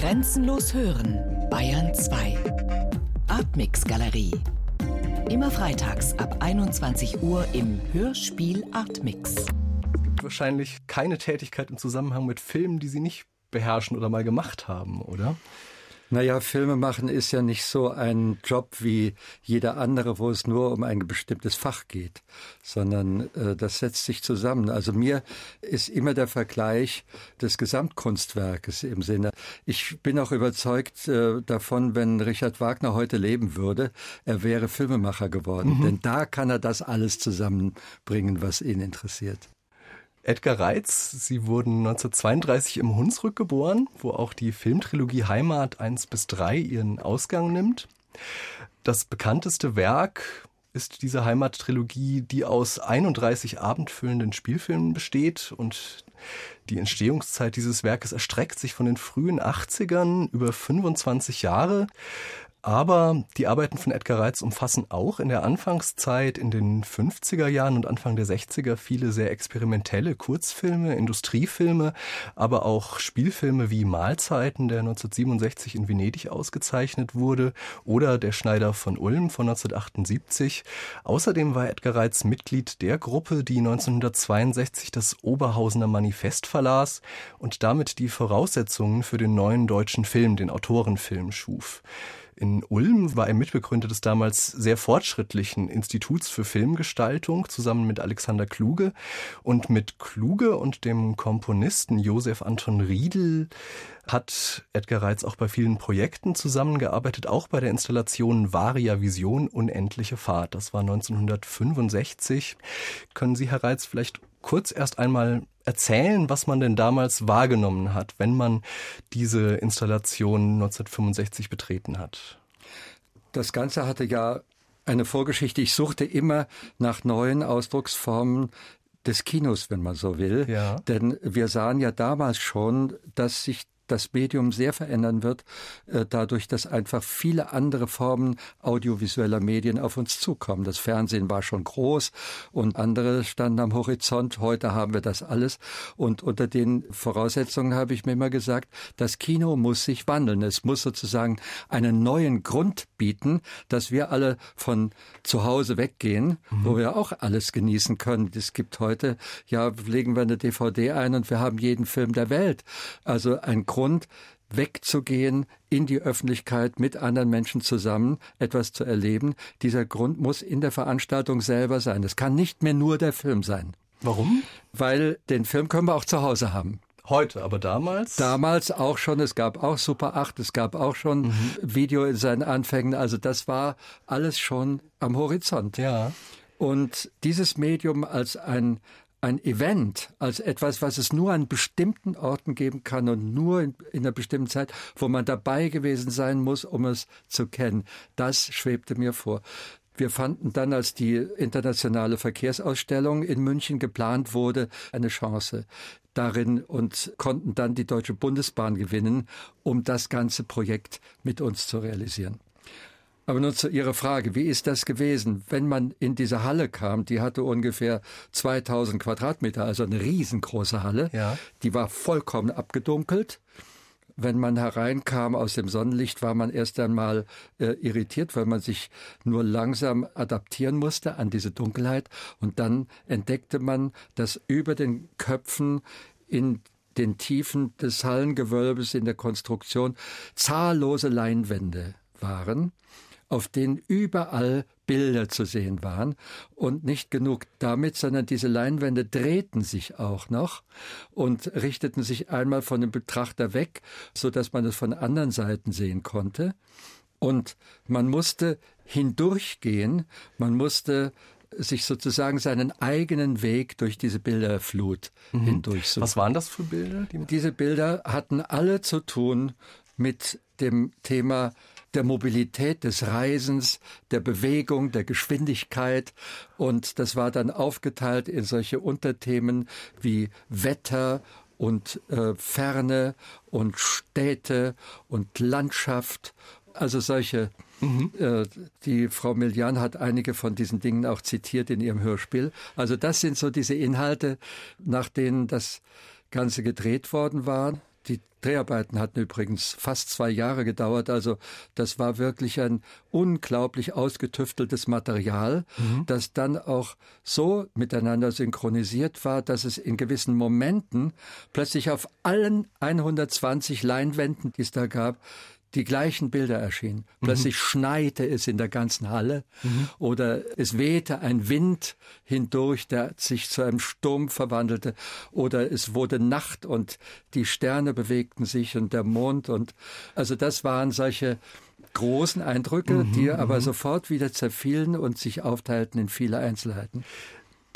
Grenzenlos hören, Bayern 2. Artmix Galerie. Immer freitags ab 21 Uhr im Hörspiel Artmix. Es gibt wahrscheinlich keine Tätigkeit im Zusammenhang mit Filmen, die Sie nicht beherrschen oder mal gemacht haben, oder? Naja, Filme machen ist ja nicht so ein Job wie jeder andere, wo es nur um ein bestimmtes Fach geht, sondern äh, das setzt sich zusammen. Also mir ist immer der Vergleich des Gesamtkunstwerkes im Sinne. Ich bin auch überzeugt äh, davon, wenn Richard Wagner heute leben würde, er wäre Filmemacher geworden. Mhm. Denn da kann er das alles zusammenbringen, was ihn interessiert. Edgar Reitz. Sie wurden 1932 im Hunsrück geboren, wo auch die Filmtrilogie Heimat 1 bis 3 ihren Ausgang nimmt. Das bekannteste Werk ist diese Heimattrilogie, die aus 31 abendfüllenden Spielfilmen besteht und die Entstehungszeit dieses Werkes erstreckt sich von den frühen 80ern über 25 Jahre. Aber die Arbeiten von Edgar Reitz umfassen auch in der Anfangszeit, in den 50er Jahren und Anfang der 60er viele sehr experimentelle Kurzfilme, Industriefilme, aber auch Spielfilme wie Mahlzeiten, der 1967 in Venedig ausgezeichnet wurde, oder Der Schneider von Ulm von 1978. Außerdem war Edgar Reitz Mitglied der Gruppe, die 1962 das Oberhausener Manifest verlas und damit die Voraussetzungen für den neuen deutschen Film, den Autorenfilm, schuf. In Ulm war er Mitbegründer des damals sehr fortschrittlichen Instituts für Filmgestaltung zusammen mit Alexander Kluge. Und mit Kluge und dem Komponisten Josef Anton Riedel hat Edgar Reitz auch bei vielen Projekten zusammengearbeitet, auch bei der Installation Varia Vision Unendliche Fahrt. Das war 1965. Können Sie, Herr Reitz, vielleicht kurz erst einmal erzählen, was man denn damals wahrgenommen hat, wenn man diese Installation 1965 betreten hat? Das Ganze hatte ja eine Vorgeschichte. Ich suchte immer nach neuen Ausdrucksformen des Kinos, wenn man so will. Ja. Denn wir sahen ja damals schon, dass sich das Medium sehr verändern wird, äh, dadurch, dass einfach viele andere Formen audiovisueller Medien auf uns zukommen. Das Fernsehen war schon groß und andere standen am Horizont. Heute haben wir das alles. Und unter den Voraussetzungen habe ich mir immer gesagt, das Kino muss sich wandeln. Es muss sozusagen einen neuen Grund bieten, dass wir alle von zu Hause weggehen, mhm. wo wir auch alles genießen können. Es gibt heute, ja, legen wir eine DVD ein und wir haben jeden Film der Welt. Also ein Grund Grund, wegzugehen in die Öffentlichkeit mit anderen Menschen zusammen, etwas zu erleben. Dieser Grund muss in der Veranstaltung selber sein. Es kann nicht mehr nur der Film sein. Warum? Weil den Film können wir auch zu Hause haben. Heute, aber damals? Damals auch schon. Es gab auch Super 8, es gab auch schon mhm. Video in seinen Anfängen. Also das war alles schon am Horizont. Ja. Und dieses Medium als ein ein Event als etwas, was es nur an bestimmten Orten geben kann und nur in, in, einer bestimmten Zeit, wo man dabei gewesen sein muss, um es zu kennen. Das schwebte mir vor. Wir fanden dann, als die internationale Verkehrsausstellung in München geplant wurde, eine Chance darin und konnten dann die Deutsche Bundesbahn gewinnen, um das ganze Projekt mit uns zu realisieren. Aber nun zu Ihrer Frage, wie ist das gewesen? Wenn man in diese Halle kam, die hatte ungefähr 2000 Quadratmeter, also eine riesengroße Halle, ja. die war vollkommen abgedunkelt. Wenn man hereinkam aus dem Sonnenlicht, war man erst einmal äh, irritiert, weil man sich nur langsam adaptieren musste an diese Dunkelheit. Und dann entdeckte man, dass über den Köpfen in den Tiefen des Hallengewölbes in der Konstruktion zahllose Leinwände waren auf denen überall Bilder zu sehen waren. Und nicht genug damit, sondern diese Leinwände drehten sich auch noch und richteten sich einmal von dem Betrachter weg, so dass man es von anderen Seiten sehen konnte. Und man musste hindurchgehen, man musste sich sozusagen seinen eigenen Weg durch diese Bilderflut mhm. hindurchsuchen. Was waren das für Bilder? Die diese Bilder hatten alle zu tun mit dem Thema der Mobilität, des Reisens, der Bewegung, der Geschwindigkeit. Und das war dann aufgeteilt in solche Unterthemen wie Wetter und äh, Ferne und Städte und Landschaft. Also solche Mhm. Äh, die Frau Millian hat einige von diesen Dingen auch zitiert in ihrem Hörspiel. Also das sind so diese Inhalte, nach denen das Ganze gedreht worden war. Die Dreharbeiten hatten übrigens fast zwei Jahre gedauert. Also das war wirklich ein unglaublich ausgetüfteltes Material, mhm. das dann auch so miteinander synchronisiert war, dass es in gewissen Momenten plötzlich auf allen 120 Leinwänden, die es da gab, die gleichen Bilder erschienen. Plötzlich mhm. schneite es in der ganzen Halle mhm. oder es wehte ein Wind hindurch, der sich zu einem Sturm verwandelte oder es wurde Nacht und die Sterne bewegten sich und der Mond und also das waren solche großen Eindrücke, mhm. die aber mhm. sofort wieder zerfielen und sich aufteilten in viele Einzelheiten.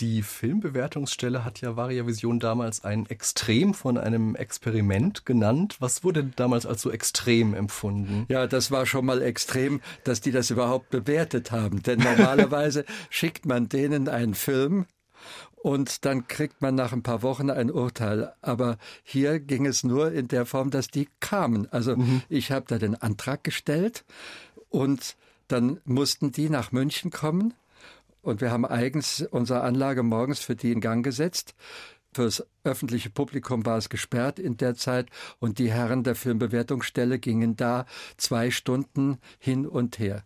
Die Filmbewertungsstelle hat ja Variavision damals ein Extrem von einem Experiment genannt. Was wurde damals als so extrem empfunden? Ja, das war schon mal extrem, dass die das überhaupt bewertet haben. Denn normalerweise schickt man denen einen Film und dann kriegt man nach ein paar Wochen ein Urteil. Aber hier ging es nur in der Form, dass die kamen. Also mhm. ich habe da den Antrag gestellt und dann mussten die nach München kommen und wir haben eigens unsere Anlage morgens für die in Gang gesetzt. Fürs öffentliche Publikum war es gesperrt in der Zeit und die Herren der Filmbewertungsstelle gingen da zwei Stunden hin und her.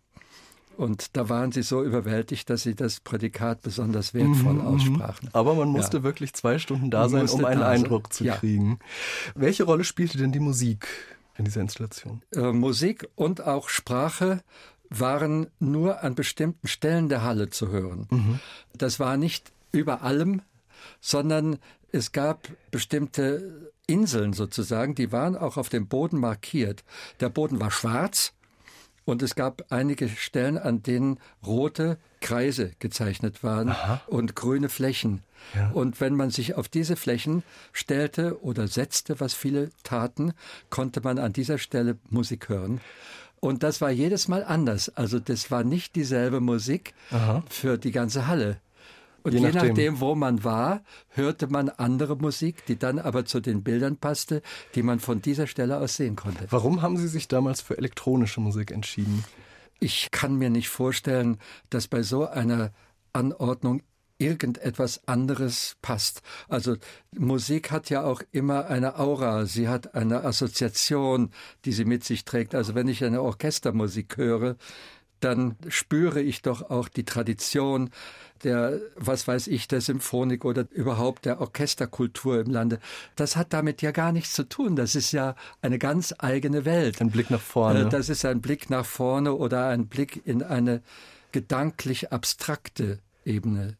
Und da waren sie so überwältigt, dass sie das Prädikat besonders wertvoll mhm, mhm. aussprachen. Aber man musste ja. wirklich zwei Stunden da sein, um einen Eindruck zu ja. kriegen. Welche Rolle spielte denn die Musik in dieser Installation? Äh, Musik und auch Sprache waren nur an bestimmten Stellen der Halle zu hören. Mhm. Das war nicht über allem, sondern es gab bestimmte Inseln sozusagen, die waren auch auf dem Boden markiert. Der Boden war schwarz und es gab einige Stellen, an denen rote Kreise gezeichnet waren Aha. und grüne Flächen. Ja. Und wenn man sich auf diese Flächen stellte oder setzte, was viele taten, konnte man an dieser Stelle Musik hören. Und das war jedes Mal anders. Also das war nicht dieselbe Musik Aha. für die ganze Halle. Und je, je nachdem. nachdem. wo man war, hörte man andere Musik, die dann aber zu den Bildern passte, die man von dieser Stelle aus sehen konnte. Warum haben Sie sich damals für elektronische Musik entschieden? Ich kann mir nicht vorstellen, dass bei so einer Anordnung irgendetwas anderes passt. Also Musik hat ja auch immer eine Aura, sie hat eine Assoziation, die sie mit sich trägt. Also wenn ich eine Orchestermusik höre, dann spüre ich doch auch die Tradition der, was weiß ich, der Symphonik oder überhaupt der Orchesterkultur im Lande. Das hat damit ja gar nichts zu tun. Das ist ja eine ganz eigene Welt. Ein Blick nach vorne. Äh, das ist ein Blick nach vorne oder ein Blick in eine gedanklich abstrakte Ebene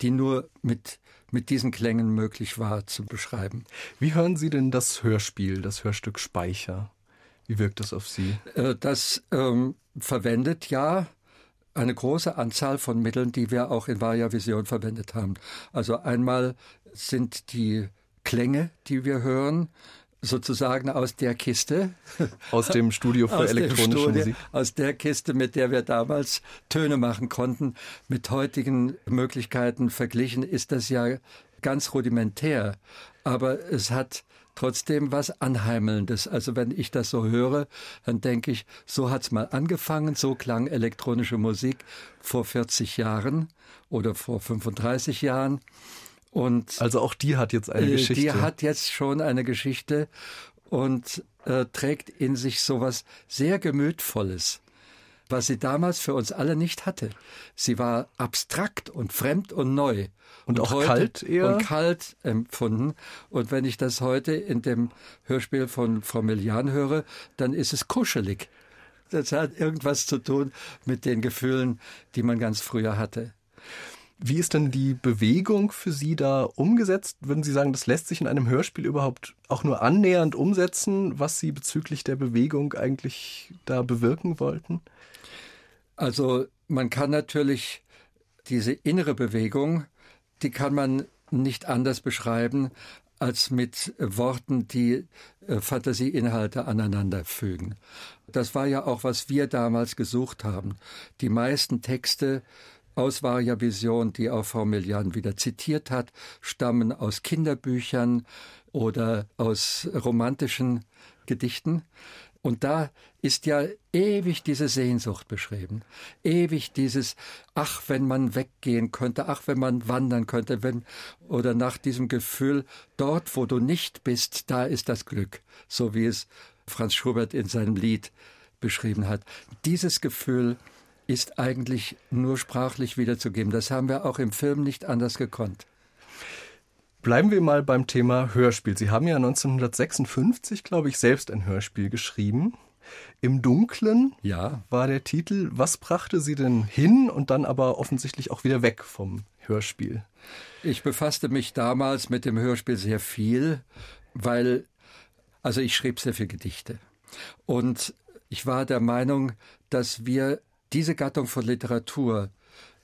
die nur mit, mit diesen Klängen möglich war zu beschreiben. Wie hören Sie denn das Hörspiel, das Hörstück Speicher? Wie wirkt das auf Sie? Äh, das ähm, verwendet ja eine große Anzahl von Mitteln, die wir auch in Varia Vision verwendet haben. Also einmal sind die Klänge, die wir hören, sozusagen aus der Kiste. Aus dem Studio für elektronische Studio, Musik. Aus der Kiste, mit der wir damals Töne machen konnten. Mit heutigen Möglichkeiten verglichen ist das ja ganz rudimentär. Aber es hat trotzdem was Anheimelndes. Also wenn ich das so höre, dann denke ich, so hat's mal angefangen, so klang elektronische Musik vor 40 Jahren oder vor 35 Jahren. Und also auch die hat jetzt eine äh, Geschichte. Die hat jetzt schon eine Geschichte und äh, trägt in sich sowas sehr gemütvolles, was sie damals für uns alle nicht hatte. Sie war abstrakt und fremd und neu. Und, und auch kalt eher? Und kalt empfunden. Und wenn ich das heute in dem Hörspiel von Frau Millian höre, dann ist es kuschelig. Das hat irgendwas zu tun mit den Gefühlen, die man ganz früher hatte. Wie ist denn die Bewegung für Sie da umgesetzt? Würden Sie sagen, das lässt sich in einem Hörspiel überhaupt auch nur annähernd umsetzen, was Sie bezüglich der Bewegung eigentlich da bewirken wollten? Also man kann natürlich diese innere Bewegung, die kann man nicht anders beschreiben als mit Worten, die äh, Fantasieinhalte aneinander fügen. Das war ja auch, was wir damals gesucht haben. Die meisten Texte aus Vision, die auch Frau Millian wieder zitiert hat, stammen aus Kinderbüchern oder aus romantischen Gedichten. Und da ist ja ewig diese Sehnsucht beschrieben. Ewig dieses, ach, wenn man weggehen könnte, ach, wenn man wandern könnte, wenn, oder nach diesem Gefühl, dort, wo du nicht bist, da ist das Glück. So wie es Franz Schubert in seinem Lied beschrieben hat. Dieses Gefühl ist eigentlich nur sprachlich wiederzugeben. Das haben wir auch im Film nicht anders gekonnt. Bleiben wir mal beim Thema Hörspiel. Sie haben ja 1956, glaube ich, selbst ein Hörspiel geschrieben. Im Dunklen ja. war der Titel. Was brachte Sie denn hin und dann aber offensichtlich auch wieder weg vom Hörspiel? Ich befasste mich damals mit dem Hörspiel sehr viel, weil, also ich schrieb sehr viele Gedichte. Und ich war der Meinung, dass wir diese Gattung von Literatur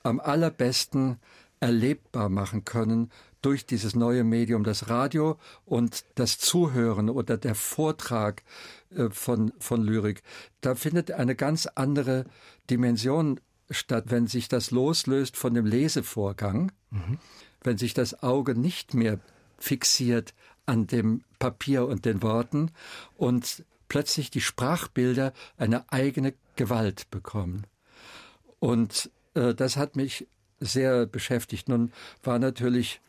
am allerbesten erlebbar machen können durch dieses neue Medium, das Radio und das Zuhören oder der Vortrag äh, von, von Lyrik. Da findet eine ganz andere Dimension statt, wenn sich das loslöst von dem Lesevorgang, mhm. wenn sich das Auge nicht mehr fixiert an dem Papier und den Worten und plötzlich die Sprachbilder eine eigene Gewalt bekommen. Und äh, das hat mich sehr beschäftigt. Nun war natürlich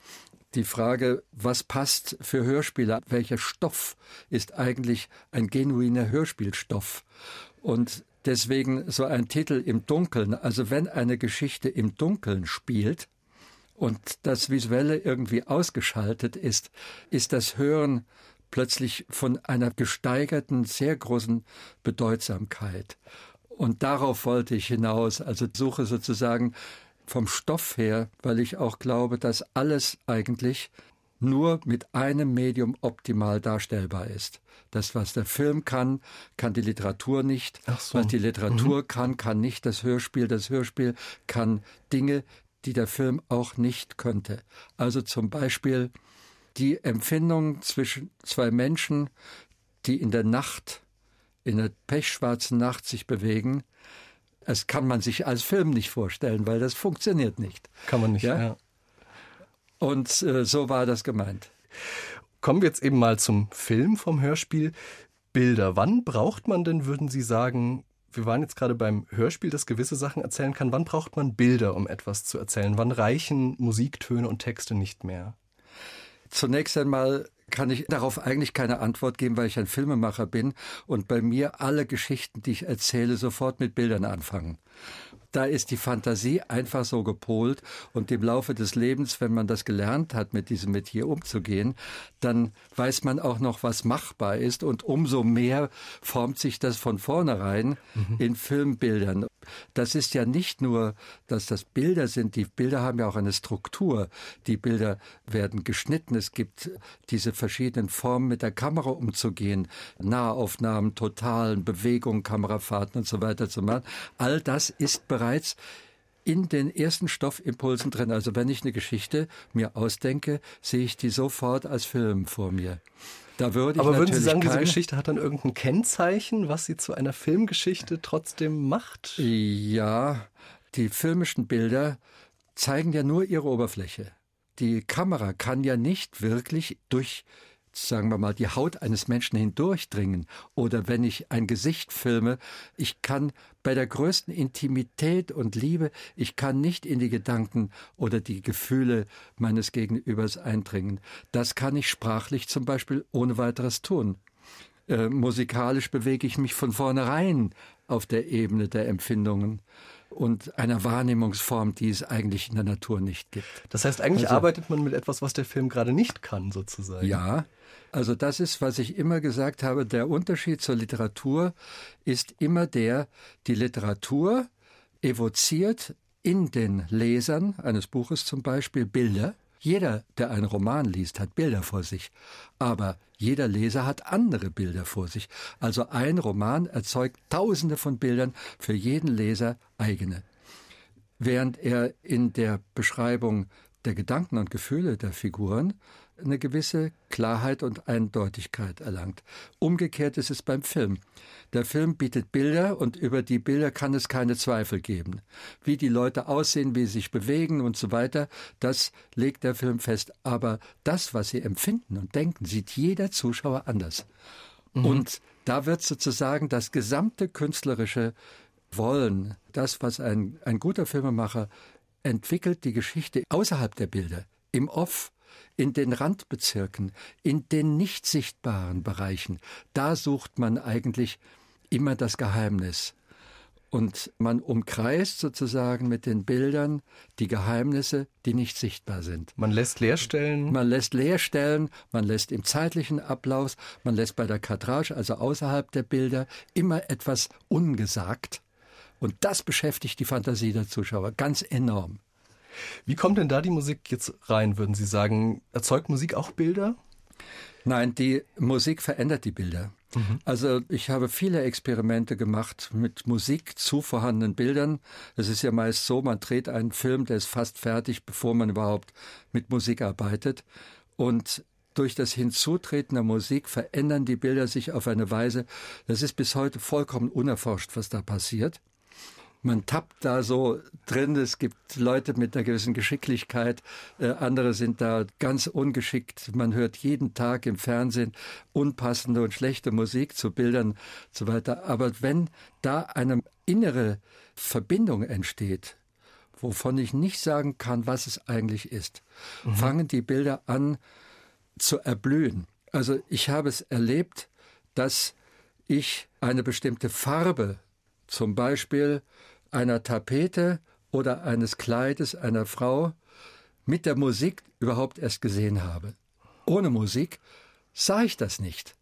die Frage, was passt für Hörspiele? Welcher Stoff ist eigentlich ein genuiner Hörspielstoff? Und deswegen so ein Titel im Dunkeln. Also wenn eine Geschichte im Dunkeln spielt und das Visuelle irgendwie ausgeschaltet ist, ist das Hören plötzlich von einer gesteigerten, sehr großen Bedeutsamkeit. Und darauf wollte ich hinaus, also suche sozusagen vom Stoff her, weil ich auch glaube, dass alles eigentlich nur mit einem Medium optimal darstellbar ist. Das, was der Film kann, kann die Literatur nicht. So. Was die Literatur mhm. kann, kann nicht das Hörspiel. Das Hörspiel kann Dinge, die der Film auch nicht könnte. Also zum Beispiel die Empfindung zwischen zwei Menschen, die in der Nacht in der pechschwarzen Nacht sich bewegen, das kann man sich als Film nicht vorstellen, weil das funktioniert nicht. Kann man nicht, ja. ja. Und äh, so war das gemeint. Kommen wir jetzt eben mal zum Film vom Hörspiel. Bilder. Wann braucht man denn, würden Sie sagen, wir waren jetzt gerade beim Hörspiel, das gewisse Sachen erzählen kann. Wann braucht man Bilder, um etwas zu erzählen? Wann reichen Musiktöne und Texte nicht mehr? Zunächst einmal kann ich darauf eigentlich keine Antwort geben, weil ich ein Filmemacher bin und bei mir alle Geschichten, die ich erzähle, sofort mit Bildern anfangen. Da ist die Fantasie einfach so gepolt und im Laufe des Lebens, wenn man das gelernt hat, mit diesem Metier umzugehen, dann weiß man auch noch, was machbar ist und umso mehr formt sich das von vornherein mhm. in Filmbildern. Das ist ja nicht nur, dass das Bilder sind, die Bilder haben ja auch eine Struktur. Die Bilder werden geschnitten, es gibt diese verschiedenen Formen mit der Kamera umzugehen, Nahaufnahmen, totalen Bewegungen, Kamerafahrten und so weiter zu machen. All das ist bereits in den ersten Stoffimpulsen drin. Also wenn ich eine Geschichte mir ausdenke, sehe ich die sofort als Film vor mir. Da würde ich Aber würden Sie sagen, diese Geschichte hat dann irgendein Kennzeichen, was sie zu einer Filmgeschichte trotzdem macht? Ja, die filmischen Bilder zeigen ja nur ihre Oberfläche. Die Kamera kann ja nicht wirklich durch sagen wir mal, die Haut eines Menschen hindurchdringen. Oder wenn ich ein Gesicht filme, ich kann bei der größten Intimität und Liebe, ich kann nicht in die Gedanken oder die Gefühle meines Gegenübers eindringen. Das kann ich sprachlich zum Beispiel ohne weiteres tun. Äh, musikalisch bewege ich mich von vornherein auf der Ebene der Empfindungen und einer Wahrnehmungsform, die es eigentlich in der Natur nicht gibt. Das heißt, eigentlich also, arbeitet man mit etwas, was der Film gerade nicht kann, sozusagen. Ja, also das ist, was ich immer gesagt habe, der Unterschied zur Literatur ist immer der, die Literatur evoziert in den Lesern eines Buches zum Beispiel Bilder. Jeder, der einen Roman liest, hat Bilder vor sich. Aber jeder Leser hat andere Bilder vor sich. Also ein Roman erzeugt tausende von Bildern, für jeden Leser eigene. Während er in der Beschreibung der Gedanken und Gefühle der Figuren eine gewisse Klarheit und Eindeutigkeit erlangt. Umgekehrt ist es beim Film. Der Film bietet Bilder und über die Bilder kann es keine Zweifel geben. Wie die Leute aussehen, wie sie sich bewegen und so weiter, das legt der Film fest. Aber das, was sie empfinden und denken, sieht jeder Zuschauer anders. Mhm. Und da wird sozusagen das gesamte künstlerische Wollen, das, was ein, ein guter Filmemacher entwickelt, die Geschichte außerhalb der Bilder, im Off, in den Randbezirken, in den nicht sichtbaren Bereichen, da sucht man eigentlich immer das Geheimnis. Und man umkreist sozusagen mit den Bildern die Geheimnisse, die nicht sichtbar sind. Man lässt Leerstellen. Man lässt Leerstellen, man lässt im zeitlichen Ablauf, man lässt bei der Kadrage, also außerhalb der Bilder, immer etwas ungesagt. Und das beschäftigt die Fantasie der Zuschauer ganz enorm. Wie kommt denn da die Musik jetzt rein, würden Sie sagen? Erzeugt Musik auch Bilder? Nein, die Musik verändert die Bilder. Mhm. Also ich habe viele Experimente gemacht mit Musik zu vorhandenen Bildern. Es ist ja meist so, man dreht einen Film, der ist fast fertig, bevor man überhaupt mit Musik arbeitet. Und durch das Hinzutreten der Musik verändern die Bilder sich auf eine Weise, das ist bis heute vollkommen unerforscht, was da passiert man tappt da so drin. Es gibt Leute mit einer gewissen Geschicklichkeit, äh, andere sind da ganz ungeschickt. Man hört jeden Tag im Fernsehen unpassende und schlechte Musik zu Bildern so weiter. Aber wenn da eine innere Verbindung entsteht, wovon ich nicht sagen kann, was es eigentlich ist, mhm. fangen die Bilder an zu erblühen. Also ich habe es erlebt, dass ich eine bestimmte Farbe, zum Beispiel einer Tapete oder eines Kleides einer Frau mit der Musik überhaupt erst gesehen habe. Ohne Musik sah ich das nicht.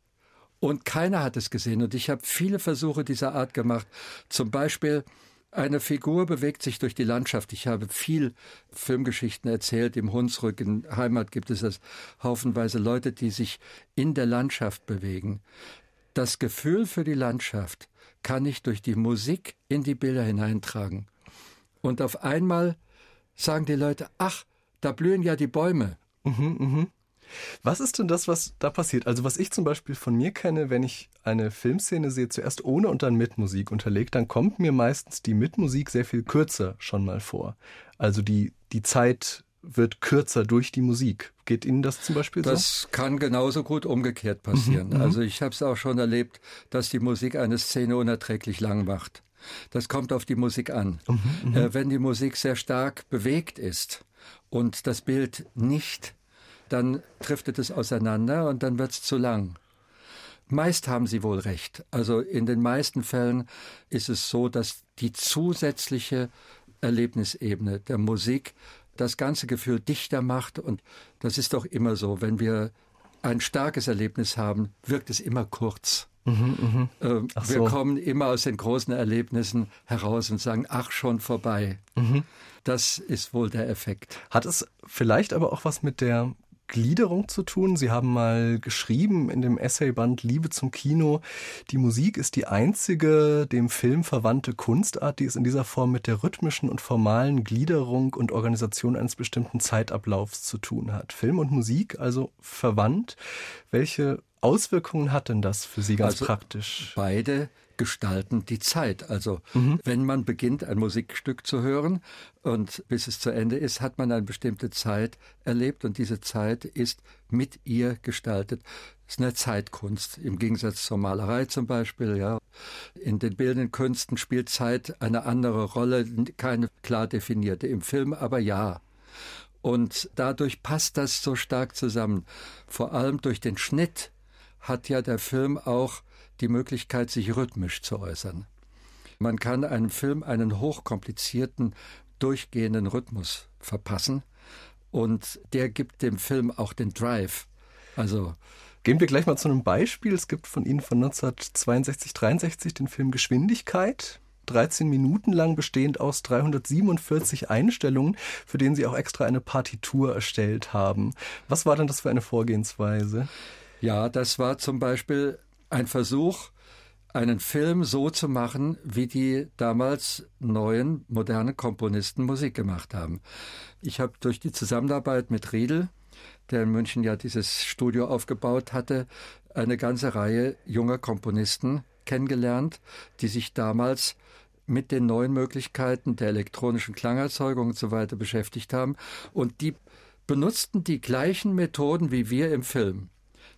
Und keiner hat es gesehen. Und ich habe viele Versuche dieser Art gemacht. Zum Beispiel eine Figur bewegt sich durch die Landschaft. Ich habe viel Filmgeschichten erzählt. Im Hunsrück in Heimat gibt es das haufenweise Leute, die sich in der Landschaft bewegen. Das Gefühl für die Landschaft kann ich durch die Musik in die Bilder hineintragen. Und auf einmal sagen die Leute, ach, da blühen ja die Bäume. Mhm, mhm. Was ist denn das, was da passiert? Also was ich zum Beispiel von mir kenne, wenn ich eine Filmszene sehe, zuerst ohne und dann mit Musik unterlegt, dann kommt mir meistens die Mitmusik sehr viel kürzer schon mal vor. Also die, die Zeit wird kürzer durch die Musik. Geht Ihnen das zum Beispiel das so? Das kann genauso gut umgekehrt passieren. Mhm, mhm, also ich habe es auch schon erlebt, dass die Musik eine Szene unerträglich lang macht. Das kommt auf die Musik an. Mhm, mhm, äh, wenn die Musik sehr stark bewegt ist und das Bild nicht, dann driftet es auseinander und dann wird es zu lang. Meist haben Sie wohl recht. Also in den meisten Fällen ist es so, dass die zusätzliche Erlebnisebene der Musik das ganze Gefühl dichter macht. Und das ist doch immer so, wenn wir ein starkes Erlebnis haben, wirkt es immer kurz. Mhm, mh. äh, wir so. kommen immer aus den großen Erlebnissen heraus und sagen, ach, schon vorbei. Mhm. Das ist wohl der Effekt. Hat es vielleicht aber auch was mit der Gliederung zu tun. Sie haben mal geschrieben in dem Essayband Liebe zum Kino, die Musik ist die einzige dem Film verwandte Kunstart, die es in dieser Form mit der rhythmischen und formalen Gliederung und Organisation eines bestimmten Zeitablaufs zu tun hat. Film und Musik also verwandt. Welche Auswirkungen hat denn das für Sie ganz also praktisch? Beide gestalten die Zeit. Also mhm. wenn man beginnt, ein Musikstück zu hören und bis es zu Ende ist, hat man eine bestimmte Zeit erlebt und diese Zeit ist mit ihr gestaltet. Es ist eine Zeitkunst im Gegensatz zur Malerei zum Beispiel. Ja, in den bildenden Künsten spielt Zeit eine andere Rolle, keine klar definierte. Im Film aber ja. Und dadurch passt das so stark zusammen. Vor allem durch den Schnitt hat ja der Film auch die Möglichkeit, sich rhythmisch zu äußern. Man kann einem Film einen hochkomplizierten, durchgehenden Rhythmus verpassen und der gibt dem Film auch den Drive. Also Gehen wir gleich mal zu einem Beispiel. Es gibt von Ihnen von 1962, 63 den Film Geschwindigkeit. 13 Minuten lang bestehend aus 347 Einstellungen, für den Sie auch extra eine Partitur erstellt haben. Was war denn das für eine Vorgehensweise? Ja, das war zum Beispiel ein Versuch, einen Film so zu machen, wie die damals neuen, modernen Komponisten Musik gemacht haben. Ich habe durch die Zusammenarbeit mit Riedel, der in München ja dieses Studio aufgebaut hatte, eine ganze Reihe junger Komponisten kennengelernt, die sich damals mit den neuen Möglichkeiten der elektronischen Klangerzeugung und so weiter beschäftigt haben. Und die benutzten die gleichen Methoden wie wir im Film.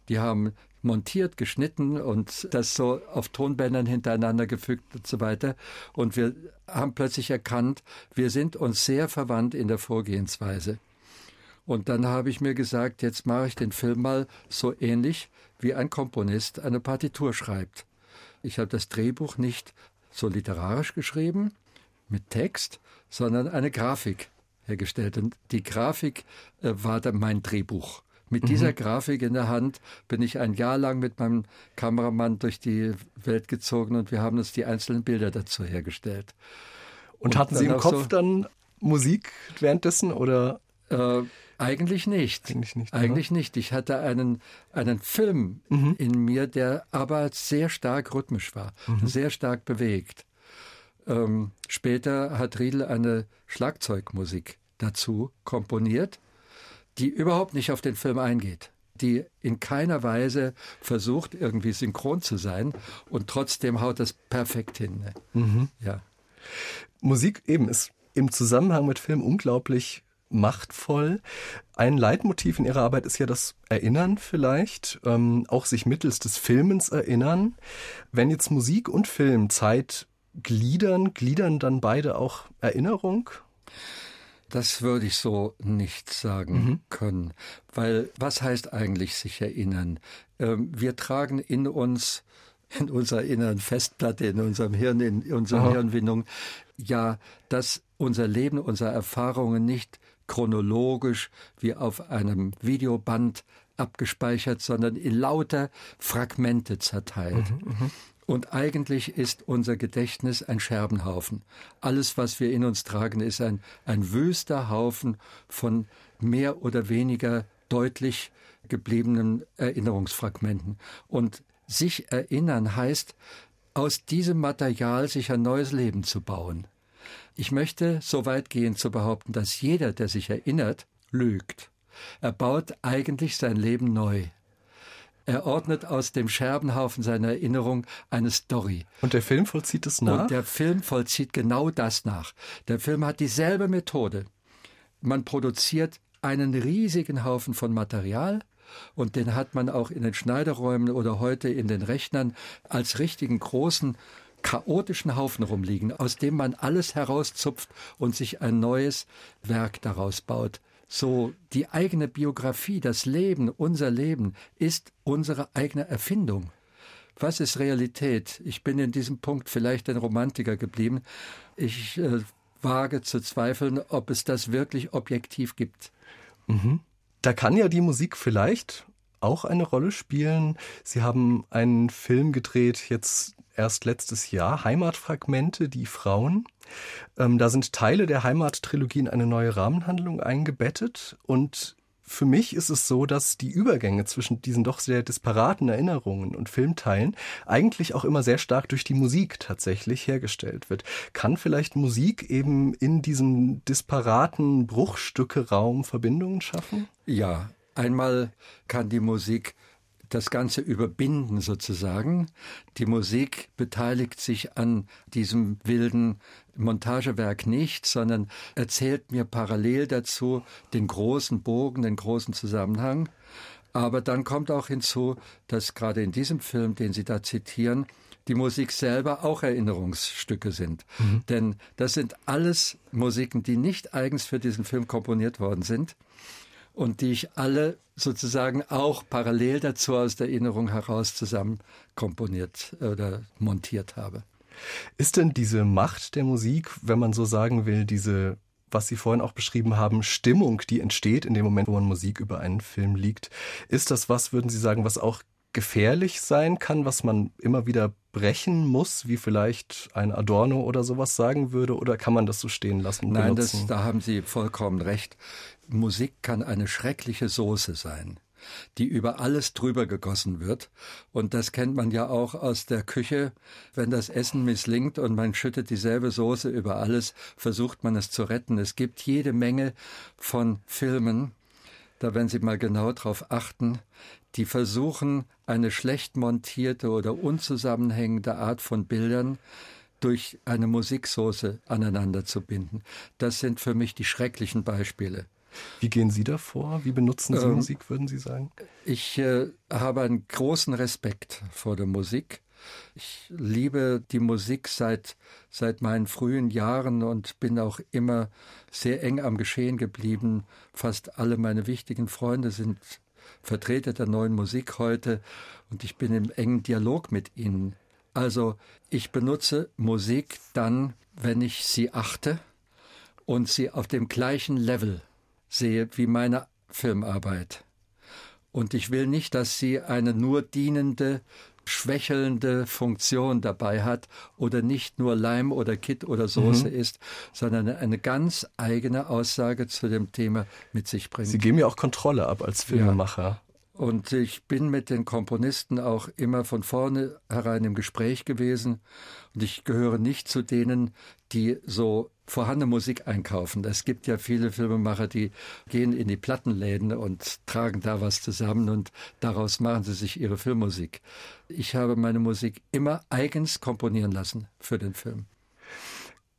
Die haben montiert, geschnitten und das so auf Tonbändern hintereinander gefügt und so weiter. Und wir haben plötzlich erkannt, wir sind uns sehr verwandt in der Vorgehensweise. Und dann habe ich mir gesagt, jetzt mache ich den Film mal so ähnlich, wie ein Komponist eine Partitur schreibt. Ich habe das Drehbuch nicht so literarisch geschrieben, mit Text, sondern eine Grafik hergestellt. Und die Grafik äh, war dann mein Drehbuch. Mit mhm. dieser Grafik in der Hand bin ich ein Jahr lang mit meinem Kameramann durch die Welt gezogen und wir haben uns die einzelnen Bilder dazu hergestellt. Und, und hatten Sie im Kopf so, dann Musik währenddessen oder? Äh, eigentlich nicht. Eigentlich nicht. Eigentlich nicht. Ich hatte einen, einen Film mhm. in mir, der aber sehr stark rhythmisch war, mhm. sehr stark bewegt. Ähm, später hat Riedel eine Schlagzeugmusik dazu komponiert, die überhaupt nicht auf den Film eingeht, die in keiner Weise versucht, irgendwie synchron zu sein und trotzdem haut das perfekt hin. Ne? Mhm. Ja. Musik eben ist im Zusammenhang mit Film unglaublich machtvoll. Ein Leitmotiv in Ihrer Arbeit ist ja das Erinnern vielleicht, ähm, auch sich mittels des Filmens erinnern. Wenn jetzt Musik und Film Zeit gliedern, gliedern dann beide auch Erinnerung? Das würde ich so nicht sagen mhm. können, weil was heißt eigentlich sich erinnern? Ähm, wir tragen in uns in unserer inneren Festplatte, in unserem Hirn, in unserer Aha. Hirnwindung, ja, dass unser Leben, unsere Erfahrungen nicht chronologisch wie auf einem Videoband abgespeichert, sondern in lauter Fragmente zerteilt. Mhm, mhm, und eigentlich ist unser Gedächtnis ein Scherbenhaufen. Alles, was wir in uns tragen, ist ein, ein wüster Haufen von mehr oder weniger deutlich gebliebenen Erinnerungsfragmenten. Und sich erinnern heißt, aus diesem Material sich ein neues Leben zu bauen. Ich möchte so weit gehen zu behaupten, dass jeder, der sich erinnert, lügt. Er baut eigentlich sein Leben neu. Er ordnet aus dem Scherbenhaufen seiner Erinnerung eine Story. Und der Film vollzieht es nach? Und der Film vollzieht genau das nach. Der Film hat dieselbe Methode. Man produziert einen riesigen Haufen von Material, und den hat man auch in den Schneiderräumen oder heute in den Rechnern als richtigen großen chaotischen Haufen rumliegen, aus dem man alles herauszupft und sich ein neues Werk daraus baut so die eigene Biografie, das Leben, unser Leben ist unsere eigene Erfindung. Was ist Realität? Ich bin in diesem Punkt vielleicht ein Romantiker geblieben. Ich äh, wage zu zweifeln, ob es das wirklich objektiv gibt. Mhm. Da kann ja die Musik vielleicht auch eine Rolle spielen. Sie haben einen Film gedreht, jetzt erst letztes Jahr, Heimatfragmente, die Frauen. Ähm, da sind Teile der Heimattrilogie in eine neue Rahmenhandlung eingebettet und für mich ist es so, dass die Übergänge zwischen diesen doch sehr disparaten Erinnerungen und Filmteilen eigentlich auch immer sehr stark durch die Musik tatsächlich hergestellt wird. Kann vielleicht Musik eben in diesem disparaten Bruchstücke-Raum Verbindungen schaffen? Ja, einmal kann die Musik das Ganze überbinden sozusagen. Die Musik beteiligt sich an diesem wilden Montagewerk nicht, sondern erzählt mir parallel dazu den großen Bogen, den großen Zusammenhang. Aber dann kommt auch hinzu, dass gerade in diesem Film, den Sie da zitieren, die Musik selber auch Erinnerungsstücke sind. Mhm. Denn das sind alles Musiken, die nicht eigens für diesen Film komponiert worden sind, und die ich alle sozusagen auch parallel dazu aus der Erinnerung heraus zusammen komponiert oder montiert habe. Ist denn diese Macht der Musik, wenn man so sagen will, diese, was Sie vorhin auch beschrieben haben, Stimmung, die entsteht in dem Moment, wo man Musik über einen Film liegt, ist das was, würden Sie sagen, was auch gefährlich sein kann, was man immer wieder brechen muss, wie vielleicht ein Adorno oder sowas sagen würde, oder kann man das so stehen lassen? Nein, das, da haben Sie vollkommen recht. Musik kann eine schreckliche Soße sein die über alles drüber gegossen wird. Und das kennt man ja auch aus der Küche. Wenn das Essen misslingt und man schüttet dieselbe Soße über alles, versucht man es zu retten. Es gibt jede Menge von Filmen, da wenn Sie mal genau drauf achten, die versuchen, eine schlecht montierte oder unzusammenhängende Art von Bildern durch eine Musiksoße aneinander zu binden. Das sind für mich die schrecklichen Beispiele. Wie gehen Sie davor? Wie benutzen Sie ähm, Musik, würden Sie sagen? Ich äh, habe einen großen Respekt vor der Musik. Ich liebe die Musik seit, seit meinen frühen Jahren und bin auch immer sehr eng am Geschehen geblieben. Fast alle meine wichtigen Freunde sind Vertreter der neuen Musik heute und ich bin im engen Dialog mit ihnen. Also ich benutze Musik dann, wenn ich sie achte und sie auf dem gleichen Level sehe wie meine Filmarbeit. Und ich will nicht, dass sie eine nur dienende, schwächelnde Funktion dabei hat oder nicht nur Leim oder Kit oder Soße mhm. ist, sondern eine ganz eigene Aussage zu dem Thema mit sich bringt. Sie geben ja auch Kontrolle ab als Filmemacher. Und ich bin mit den Komponisten auch immer von vornherein im Gespräch gewesen. Und ich gehöre nicht zu denen, die so vorhandene Musik einkaufen. Es gibt ja viele Filmemacher, die gehen in die Plattenläden und tragen da was zusammen und daraus machen sie sich ihre Filmmusik. Ich habe meine Musik immer eigens komponieren lassen für den Film.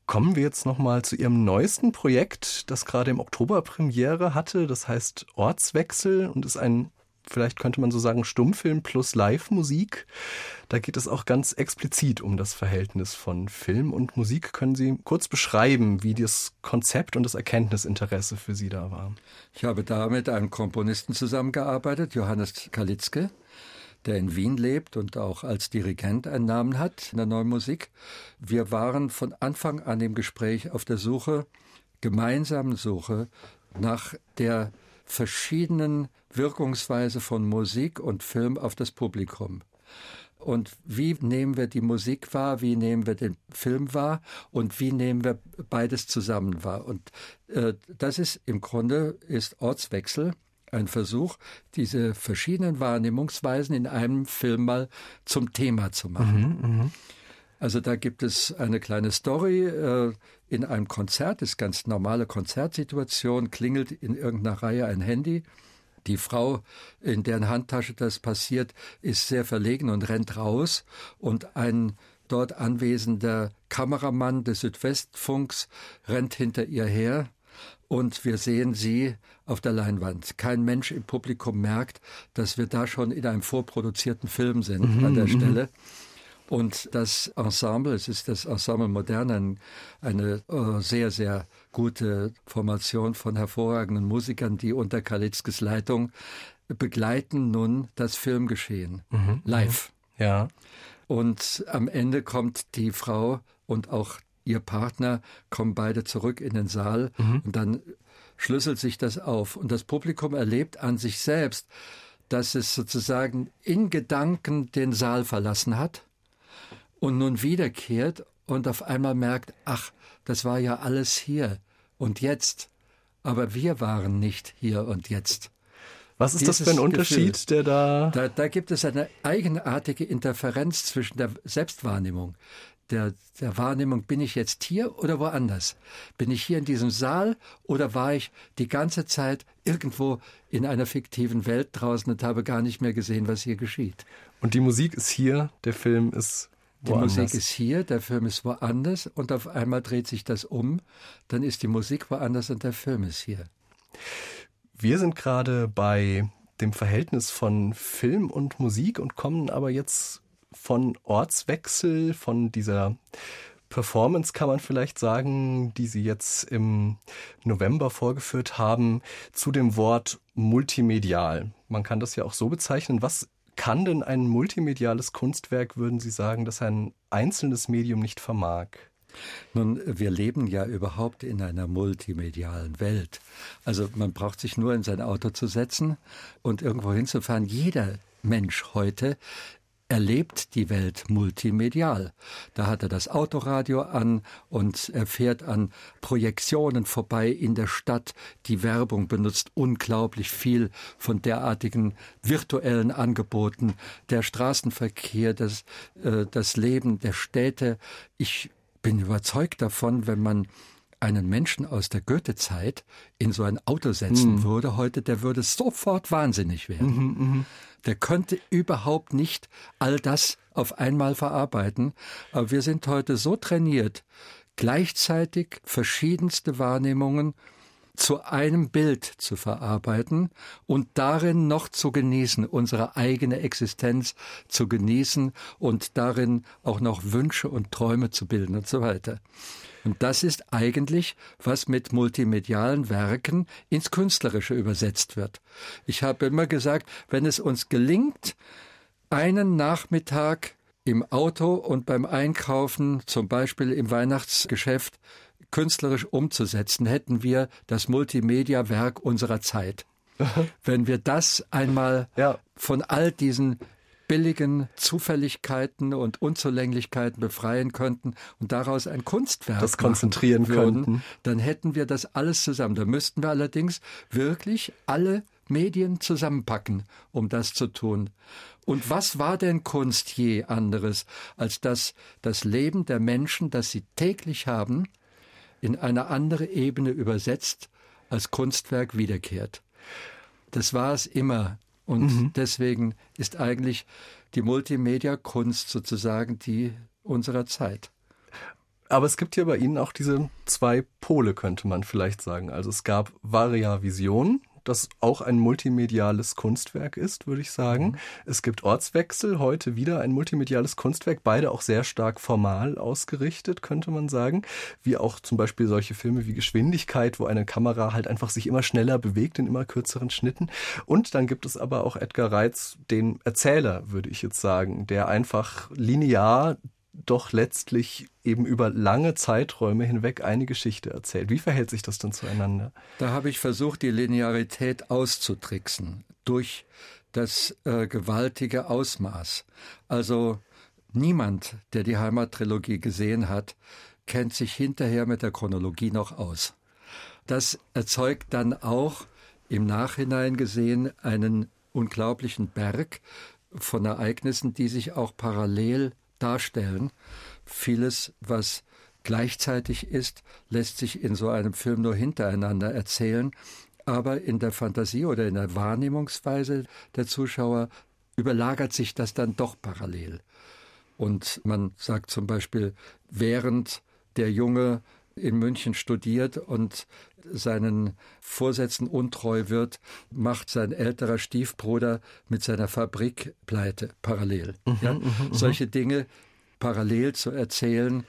Kommen wir jetzt nochmal zu Ihrem neuesten Projekt, das gerade im Oktober Premiere hatte. Das heißt Ortswechsel und ist ein vielleicht könnte man so sagen, Stummfilm plus Live-Musik. Da geht es auch ganz explizit um das Verhältnis von Film und Musik. Können Sie kurz beschreiben, wie das Konzept und das Erkenntnisinteresse für Sie da war? Ich habe da mit einem Komponisten zusammengearbeitet, Johannes Kalitzke, der in Wien lebt und auch als Dirigent einen Namen hat in der neuen Musik. Wir waren von Anfang an im Gespräch auf der Suche, gemeinsamen Suche nach der verschiedenen Wirkungsweise von Musik und Film auf das Publikum. Und wie nehmen wir die Musik wahr, wie nehmen wir den Film wahr und wie nehmen wir beides zusammen wahr? Und äh, das ist im Grunde ist Ortswechsel ein Versuch, diese verschiedenen Wahrnehmungsweisen in einem Film mal zum Thema zu machen. Mhm, mh. Also da gibt es eine kleine Story äh, in einem Konzert, ist ganz normale Konzertsituation, klingelt in irgendeiner Reihe ein Handy. Die Frau, in deren Handtasche das passiert, ist sehr verlegen und rennt raus und ein dort anwesender Kameramann des Südwestfunks rennt hinter ihr her und wir sehen sie auf der Leinwand. Kein Mensch im Publikum merkt, dass wir da schon in einem vorproduzierten Film sind mhm, an der mhm. Und das Ensemble, es ist das Ensemble Modern, eine äh, sehr, sehr gute Formation von hervorragenden Musikern, die unter Kalitzkes Leitung begleiten nun das Filmgeschehen mhm. live. Mhm. Ja. Und am Ende kommt die Frau und auch ihr Partner kommen beide zurück in den Saal mhm. und dann schlüsselt sich das auf und das Publikum erlebt an sich selbst, dass es sozusagen in Gedanken den Saal verlassen hat und nun wiederkehrt und auf einmal merkt, ach, das war ja alles hier und jetzt, aber wir waren nicht hier und jetzt. Was ist Dieses das für ein Unterschied, Gefühl, der da... da... Da gibt es eine eigenartige Interferenz zwischen der Selbstwahrnehmung, der, der Wahrnehmung, bin ich jetzt hier oder woanders? Bin ich hier in diesem Saal oder war ich die ganze Zeit irgendwo in einer fiktiven Welt draußen und habe gar nicht mehr gesehen, was hier geschieht? Und die Musik ist hier, der Film ist die woanders. Musik ist hier, der Film ist woanders und auf einmal dreht sich das um, dann ist die Musik woanders und der Film ist hier. Wir sind gerade bei dem Verhältnis von Film und Musik und kommen aber jetzt von Ortswechsel, von dieser Performance kann man vielleicht sagen, die Sie jetzt im November vorgeführt haben, zu dem Wort multimedial. Man kann das ja auch so bezeichnen. Was kann denn ein multimediales Kunstwerk, würden Sie sagen, das ein einzelnes Medium nicht vermag? Nun, wir leben ja überhaupt in einer multimedialen Welt. Also man braucht sich nur in sein Auto zu setzen und irgendwo hinzufahren. Jeder Mensch heute erlebt die Welt multimedial. Da hat er das Autoradio an und er fährt an Projektionen vorbei in der Stadt. Die Werbung benutzt unglaublich viel von derartigen virtuellen Angeboten. Der Straßenverkehr, das, äh, das Leben der Städte. Ich bin überzeugt davon, wenn man einen Menschen aus der Goethe-Zeit in so ein Auto setzen mhm. würde heute, der würde sofort wahnsinnig werden. Mhm, mh der könnte überhaupt nicht all das auf einmal verarbeiten. Aber wir sind heute so trainiert, gleichzeitig verschiedenste Wahrnehmungen zu einem Bild zu verarbeiten und darin noch zu genießen, unsere eigene Existenz zu genießen und darin auch noch Wünsche und Träume zu bilden und so weiter. Und das ist eigentlich, was mit multimedialen Werken ins Künstlerische übersetzt wird. Ich habe immer gesagt, wenn es uns gelingt, einen Nachmittag im Auto und beim Einkaufen, zum Beispiel im Weihnachtsgeschäft, künstlerisch umzusetzen, hätten wir das Multimedia-Werk unserer Zeit. Wenn wir das einmal ja. von all diesen billigen Zufälligkeiten und Unzulänglichkeiten befreien könnten und daraus ein Kunstwerk das konzentrieren würden, könnten, dann hätten wir das alles zusammen. Da müssten wir allerdings wirklich alle Medien zusammenpacken, um das zu tun. Und was war denn Kunst je anderes, als dass das Leben der Menschen, das sie täglich haben, in eine andere Ebene übersetzt, als Kunstwerk wiederkehrt? Das war es immer. Und mhm. deswegen ist eigentlich die Multimedia-Kunst sozusagen die unserer Zeit. Aber es gibt ja bei Ihnen auch diese zwei Pole, könnte man vielleicht sagen. Also es gab Varia Vision, das auch ein multimediales Kunstwerk ist, würde ich sagen. Mhm. Es gibt Ortswechsel, heute wieder ein multimediales Kunstwerk, beide auch sehr stark formal ausgerichtet, könnte man sagen. Wie auch zum Beispiel solche Filme wie Geschwindigkeit, wo eine Kamera halt einfach sich immer schneller bewegt in immer kürzeren Schnitten. Und dann gibt es aber auch Edgar Reitz, den Erzähler, würde ich jetzt sagen, der einfach linear doch letztlich eben über lange Zeiträume hinweg eine Geschichte erzählt. Wie verhält sich das denn zueinander? Da habe ich versucht, die Linearität auszutricksen durch das äh, gewaltige Ausmaß. Also niemand, der die Heimattrilogie gesehen hat, kennt sich hinterher mit der Chronologie noch aus. Das erzeugt dann auch im Nachhinein gesehen einen unglaublichen Berg von Ereignissen, die sich auch parallel darstellen. Vieles, was gleichzeitig ist, lässt sich in so einem Film nur hintereinander erzählen, aber in der Fantasie oder in der Wahrnehmungsweise der Zuschauer überlagert sich das dann doch parallel. Und man sagt zum Beispiel, während der Junge in München studiert und seinen Vorsätzen untreu wird, macht sein älterer Stiefbruder mit seiner Fabrik pleite parallel. Mhm, ja? Mhm, mhm. Solche Dinge parallel zu erzählen,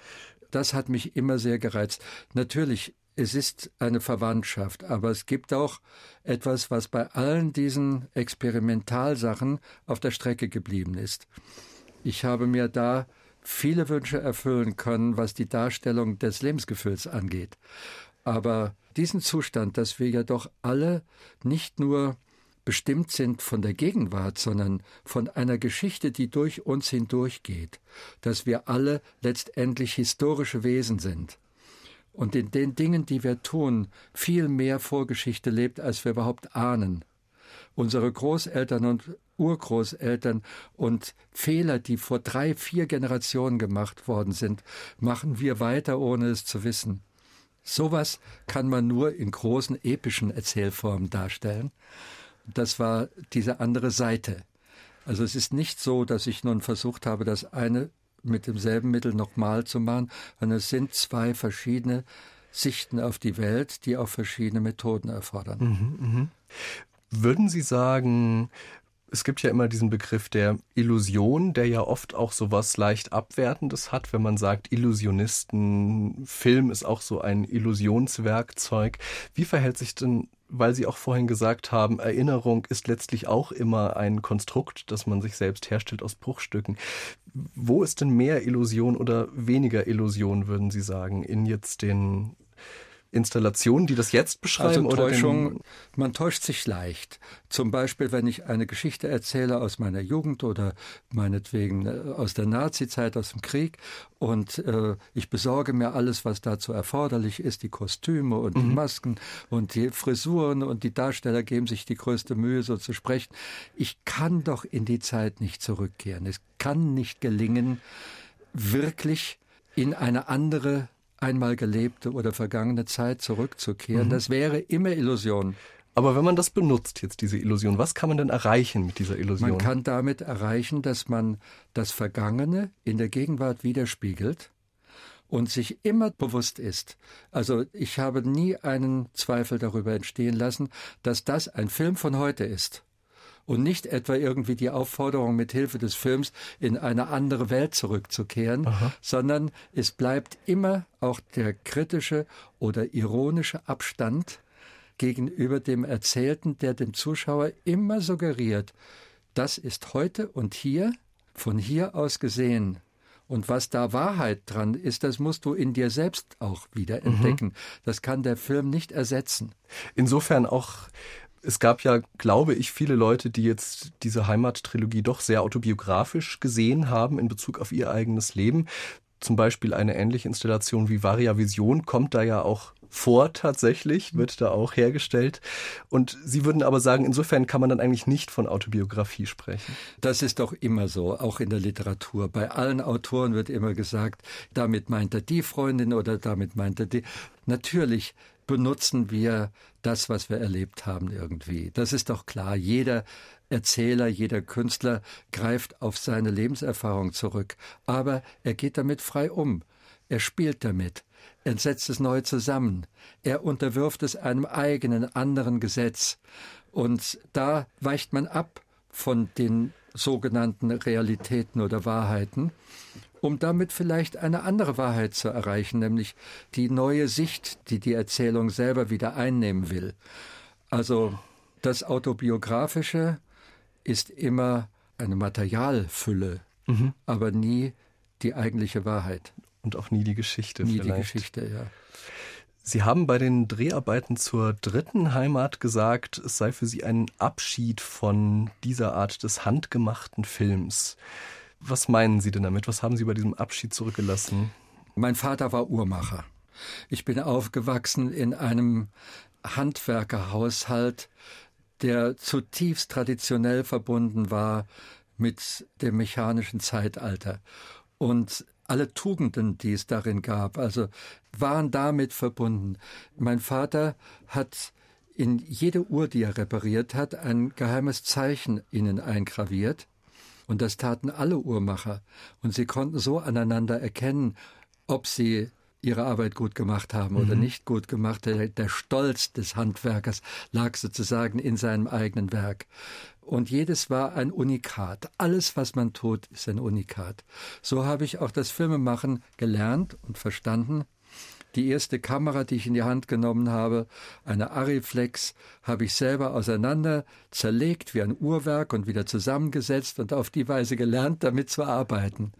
das hat mich immer sehr gereizt. Natürlich, es ist eine Verwandtschaft, aber es gibt auch etwas, was bei allen diesen Experimentalsachen auf der Strecke geblieben ist. Ich habe mir da viele Wünsche erfüllen können, was die Darstellung des Lebensgefühls angeht. Aber diesen Zustand, dass wir ja doch alle nicht nur bestimmt sind von der Gegenwart, sondern von einer Geschichte, die durch uns hindurchgeht, dass wir alle letztendlich historische Wesen sind und in den Dingen, die wir tun, viel mehr Vorgeschichte lebt, als wir überhaupt ahnen. Unsere Großeltern und Urgroßeltern und Fehler, die vor drei, vier Generationen gemacht worden sind, machen wir weiter, ohne es zu wissen. Sowas kann man nur in großen epischen Erzählformen darstellen. Das war diese andere Seite. Also es ist nicht so, dass ich nun versucht habe, das eine mit demselben Mittel nochmal zu machen, sondern es sind zwei verschiedene Sichten auf die Welt, die auch verschiedene Methoden erfordern. Mhm, mh. Würden Sie sagen, es gibt ja immer diesen Begriff der Illusion, der ja oft auch so was leicht Abwertendes hat, wenn man sagt, Illusionisten, Film ist auch so ein Illusionswerkzeug. Wie verhält sich denn, weil Sie auch vorhin gesagt haben, Erinnerung ist letztlich auch immer ein Konstrukt, das man sich selbst herstellt aus Bruchstücken. Wo ist denn mehr Illusion oder weniger Illusion, würden Sie sagen, in jetzt den Installationen, die das jetzt beschreiben? Also Täuschung, man täuscht sich leicht. Zum Beispiel, wenn ich eine Geschichte erzähle aus meiner Jugend oder meinetwegen äh, aus der Nazizeit, aus dem Krieg und äh, ich besorge mir alles, was dazu erforderlich ist, die Kostüme und mhm. die Masken und die Frisuren und die Darsteller geben sich die größte Mühe, so zu sprechen. Ich kann doch in die Zeit nicht zurückkehren. Es kann nicht gelingen, wirklich in eine andere einmal gelebte oder vergangene Zeit zurückzukehren. Mhm. Das wäre immer Illusion. Aber wenn man das benutzt, jetzt diese Illusion, was kann man denn erreichen mit dieser Illusion? Man kann damit erreichen, dass man das Vergangene in der Gegenwart widerspiegelt und sich immer bewusst ist, also ich habe nie einen Zweifel darüber entstehen lassen, dass das ein Film von heute ist und nicht etwa irgendwie die Aufforderung, mit Hilfe des Films in eine andere Welt zurückzukehren, Aha. sondern es bleibt immer auch der kritische oder ironische Abstand gegenüber dem Erzählten, der dem Zuschauer immer suggeriert, das ist heute und hier, von hier aus gesehen. Und was da Wahrheit dran ist, das musst du in dir selbst auch wieder mhm. entdecken. Mhm. Das kann der Film nicht ersetzen. Insofern auch es gab ja, glaube ich, viele Leute, die jetzt diese Heimattrilogie doch sehr autobiografisch gesehen haben in Bezug auf ihr eigenes Leben. Zum Beispiel eine ähnliche Installation wie Varia Vision kommt da ja auch vor tatsächlich, wird da auch hergestellt. Und Sie würden aber sagen, insofern kann man dann eigentlich nicht von Autobiografie sprechen. Das ist doch immer so, auch in der Literatur. Bei allen Autoren wird immer gesagt, damit meint er die Freundin oder damit meint er die. Natürlich benutzen wir das, was wir erlebt haben irgendwie. Das ist doch klar. Jeder Erzähler, jeder Künstler greift auf seine Lebenserfahrung zurück. Aber er geht damit frei um. Er spielt damit. Er setzt es neu zusammen. Er unterwirft es einem eigenen, anderen Gesetz. Und da weicht man ab von den sogenannten Realitäten oder Wahrheiten um damit vielleicht eine andere Wahrheit zu erreichen, nämlich die neue Sicht, die die Erzählung selber wieder einnehmen will. Also das Autobiografische ist immer eine Materialfülle, mhm. aber nie die eigentliche Wahrheit. Und auch nie die Geschichte. Nie vielleicht. die Geschichte, ja. Sie haben bei den Dreharbeiten zur dritten Heimat gesagt, es sei für Sie ein Abschied von dieser Art des handgemachten Films. Was meinen Sie denn damit? Was haben Sie bei diesem Abschied zurückgelassen? Mein Vater war Uhrmacher. Ich bin aufgewachsen in einem Handwerkerhaushalt, der zutiefst traditionell verbunden war mit dem mechanischen Zeitalter. Und alle Tugenden, die es darin gab, also waren damit verbunden. Mein Vater hat in jede Uhr, die er repariert hat, ein geheimes Zeichen ihnen eingraviert. Und das taten alle Uhrmacher. Und sie konnten so aneinander erkennen, ob sie ihre Arbeit gut gemacht haben oder mhm. nicht gut gemacht. Der, der Stolz des Handwerkers lag sozusagen in seinem eigenen Werk. Und jedes war ein Unikat. Alles, was man tut, ist ein Unikat. So habe ich auch das Filmemachen gelernt und verstanden. Die erste Kamera, die ich in die Hand genommen habe, eine Ariflex, habe ich selber auseinander zerlegt wie ein Uhrwerk und wieder zusammengesetzt und auf die Weise gelernt, damit zu arbeiten.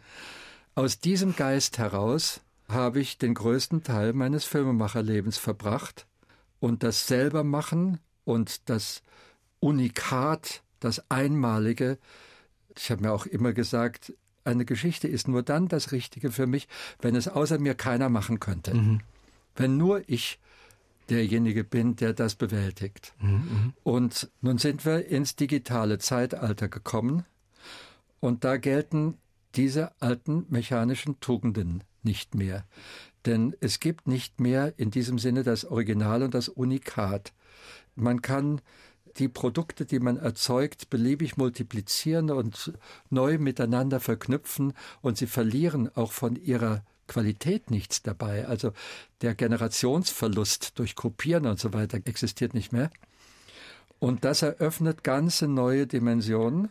Aus diesem Geist heraus habe ich den größten Teil meines Filmemacherlebens verbracht und das selber machen und das Unikat, das Einmalige. Ich habe mir auch immer gesagt, eine Geschichte ist nur dann das Richtige für mich, wenn es außer mir keiner machen könnte. Mhm. Wenn nur ich derjenige bin, der das bewältigt. Mhm. mhm. Und nun sind wir ins digitale Zeitalter gekommen und da gelten diese alten mechanischen Tugenden nicht mehr. Denn es gibt nicht mehr in diesem Sinne das Original und das Unikat. Man kann die Produkte, die man erzeugt, beliebig multiplizieren und neu miteinander verknüpfen und sie verlieren auch von ihrer Qualität nichts dabei. Also der Generationsverlust durch Kopieren und so weiter existiert nicht mehr. Und das eröffnet ganze neue Dimensionen,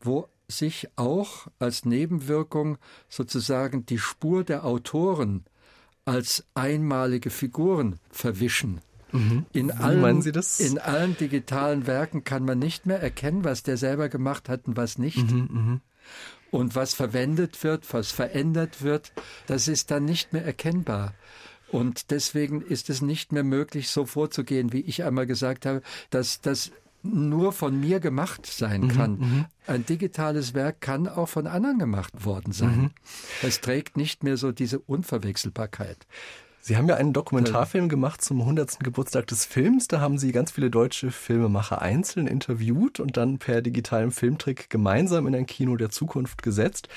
wo sich auch als Nebenwirkung sozusagen die Spur der Autoren als einmalige Figuren verwischen. Mhm. In, allen, in allen digitalen Werken kann man nicht mehr erkennen, was der selber gemacht hat und was nicht. Mhm, mh. Und was verwendet wird, was verändert wird, das ist dann nicht mehr erkennbar. Und deswegen ist es nicht mehr möglich, so vorzugehen, wie ich einmal gesagt habe, dass das nur von mir gemacht sein mhm, kann. Mhm, Ein digitales Werk kann auch von anderen gemacht worden sein. Mhm. Es trägt nicht mehr so diese Unverwechselbarkeit. Sie haben ja einen Dokumentarfilm gemacht zum 100. Geburtstag des Films. Da haben Sie ganz viele deutsche Filmemacher einzeln interviewt und dann per digitalem Filmtrick gemeinsam in ein Kino der Zukunft gesetzt.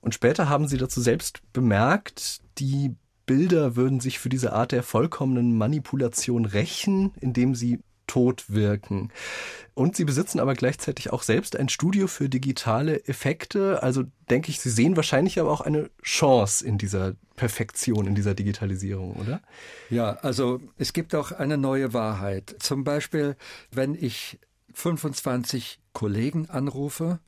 Und später haben Sie dazu selbst bemerkt, die Bilder würden sich für diese Art der vollkommenen Manipulation rächen, indem sie tot wirken. Und Sie besitzen aber gleichzeitig auch selbst ein Studio für digitale Effekte. Also denke ich, Sie sehen wahrscheinlich aber auch eine Chance in dieser Perfektion, in dieser Digitalisierung, oder? Ja, also es gibt auch eine neue Wahrheit. Zum Beispiel, wenn ich 25 Kollegen anrufe,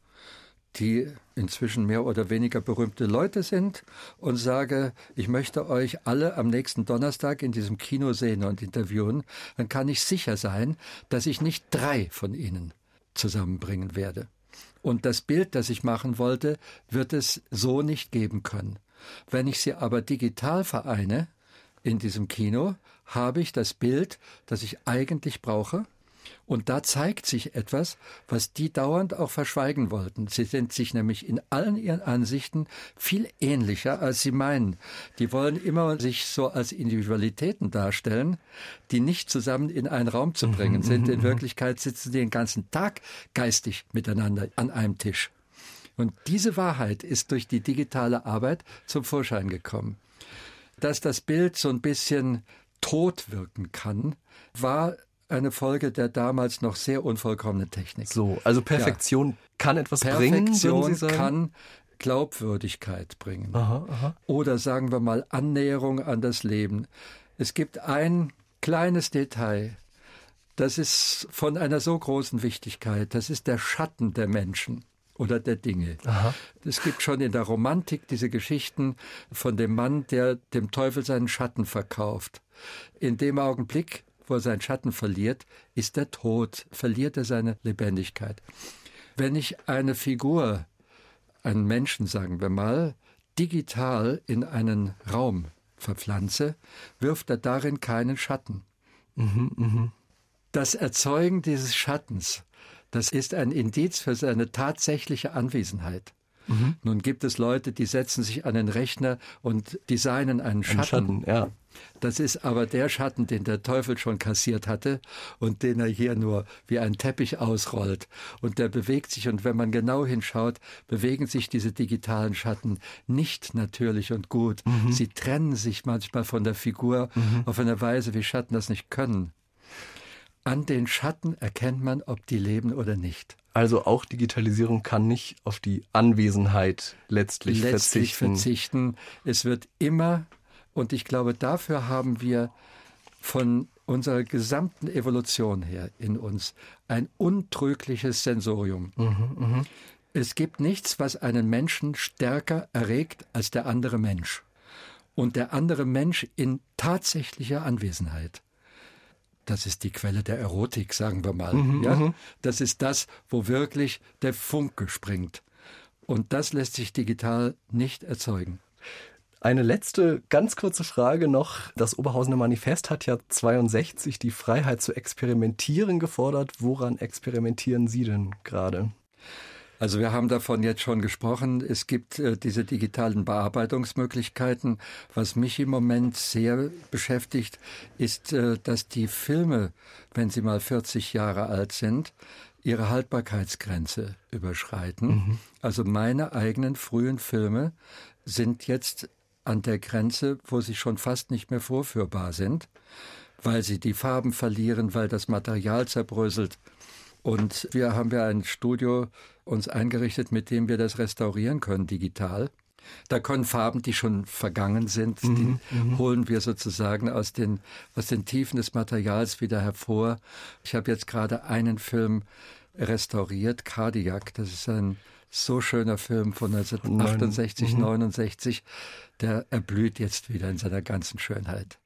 die inzwischen mehr oder weniger berühmte Leute sind und sage, ich möchte euch alle am nächsten Donnerstag in diesem Kino sehen und interviewen, dann kann ich sicher sein, dass ich nicht drei von ihnen zusammenbringen werde. Und das Bild, das ich machen wollte, wird es so nicht geben können. Wenn ich sie aber digital vereine in diesem Kino, habe ich das Bild, das ich eigentlich brauche, und da zeigt sich etwas, was die dauernd auch verschweigen wollten. Sie sind sich nämlich in allen ihren Ansichten viel ähnlicher, als sie meinen. Die wollen immer sich so als Individualitäten darstellen, die nicht zusammen in einen Raum zu bringen sind. In Wirklichkeit sitzen sie den ganzen Tag geistig miteinander an einem Tisch. Und diese Wahrheit ist durch die digitale Arbeit zum Vorschein gekommen. Dass das Bild so ein bisschen tot wirken kann, war eine Folge der damals noch sehr unvollkommenen Technik. So, also Perfektion ja. kann etwas Perfektion bringen. Perfektion kann Glaubwürdigkeit bringen. Aha, aha. Oder sagen wir mal Annäherung an das Leben. Es gibt ein kleines Detail, das ist von einer so großen Wichtigkeit, das ist der Schatten der Menschen oder der Dinge. Aha. Es gibt schon in der Romantik diese Geschichten von dem Mann, der dem Teufel seinen Schatten verkauft. In dem Augenblick wo er seinen Schatten verliert, ist er tot, verliert er seine Lebendigkeit. Wenn ich eine Figur, einen Menschen, sagen wir mal, digital in einen Raum verpflanze, wirft er darin keinen Schatten. Mhm, mh. Das Erzeugen dieses Schattens, das ist ein Indiz für seine tatsächliche Anwesenheit. Mhm. Nun gibt es Leute, die setzen sich an den Rechner und designen einen Schatten. Ein Schatten ja. Das ist aber der Schatten, den der Teufel schon kassiert hatte und den er hier nur wie ein Teppich ausrollt. Und der bewegt sich und wenn man genau hinschaut, bewegen sich diese digitalen Schatten nicht natürlich und gut. Mhm. Sie trennen sich manchmal von der Figur mhm. auf eine Weise, wie Schatten das nicht können. An den Schatten erkennt man, ob die leben oder nicht. Also auch Digitalisierung kann nicht auf die Anwesenheit letztlich, letztlich verzichten. verzichten. Es wird immer, und ich glaube, dafür haben wir von unserer gesamten Evolution her in uns ein untrügliches Sensorium. Mhm, mh. Es gibt nichts, was einen Menschen stärker erregt als der andere Mensch. Und der andere Mensch in tatsächlicher Anwesenheit das ist die Quelle der Erotik, sagen wir mal. Mhm, ja? Mhm. Das ist das, wo wirklich der Funke springt. Und das lässt sich digital nicht erzeugen. Eine letzte ganz kurze Frage noch. Das Oberhausener Manifest hat ja 62 die Freiheit zu experimentieren gefordert. Woran experimentieren Sie denn gerade? Also wir haben davon jetzt schon gesprochen. Es gibt äh, diese digitalen Bearbeitungsmöglichkeiten. Was mich im Moment sehr beschäftigt, ist, äh, dass die Filme, wenn sie mal 40 Jahre alt sind, ihre Haltbarkeitsgrenze überschreiten. Mhm. Also meine eigenen frühen Filme sind jetzt an der Grenze, wo sie schon fast nicht mehr vorführbar sind, weil sie die Farben verlieren, weil das Material zerbröselt. Und wir haben ja ein Studio uns eingerichtet, mit dem wir das restaurieren können, digital. Da können Farben, die schon vergangen sind, mhm, die mhm. holen wir sozusagen aus den, aus den Tiefen des Materials wieder hervor. Ich habe jetzt gerade einen Film restauriert, Cardiac. Das ist ein so schöner Film von 1968, mhm. 69. Der erblüht jetzt wieder in seiner ganzen Schönheit.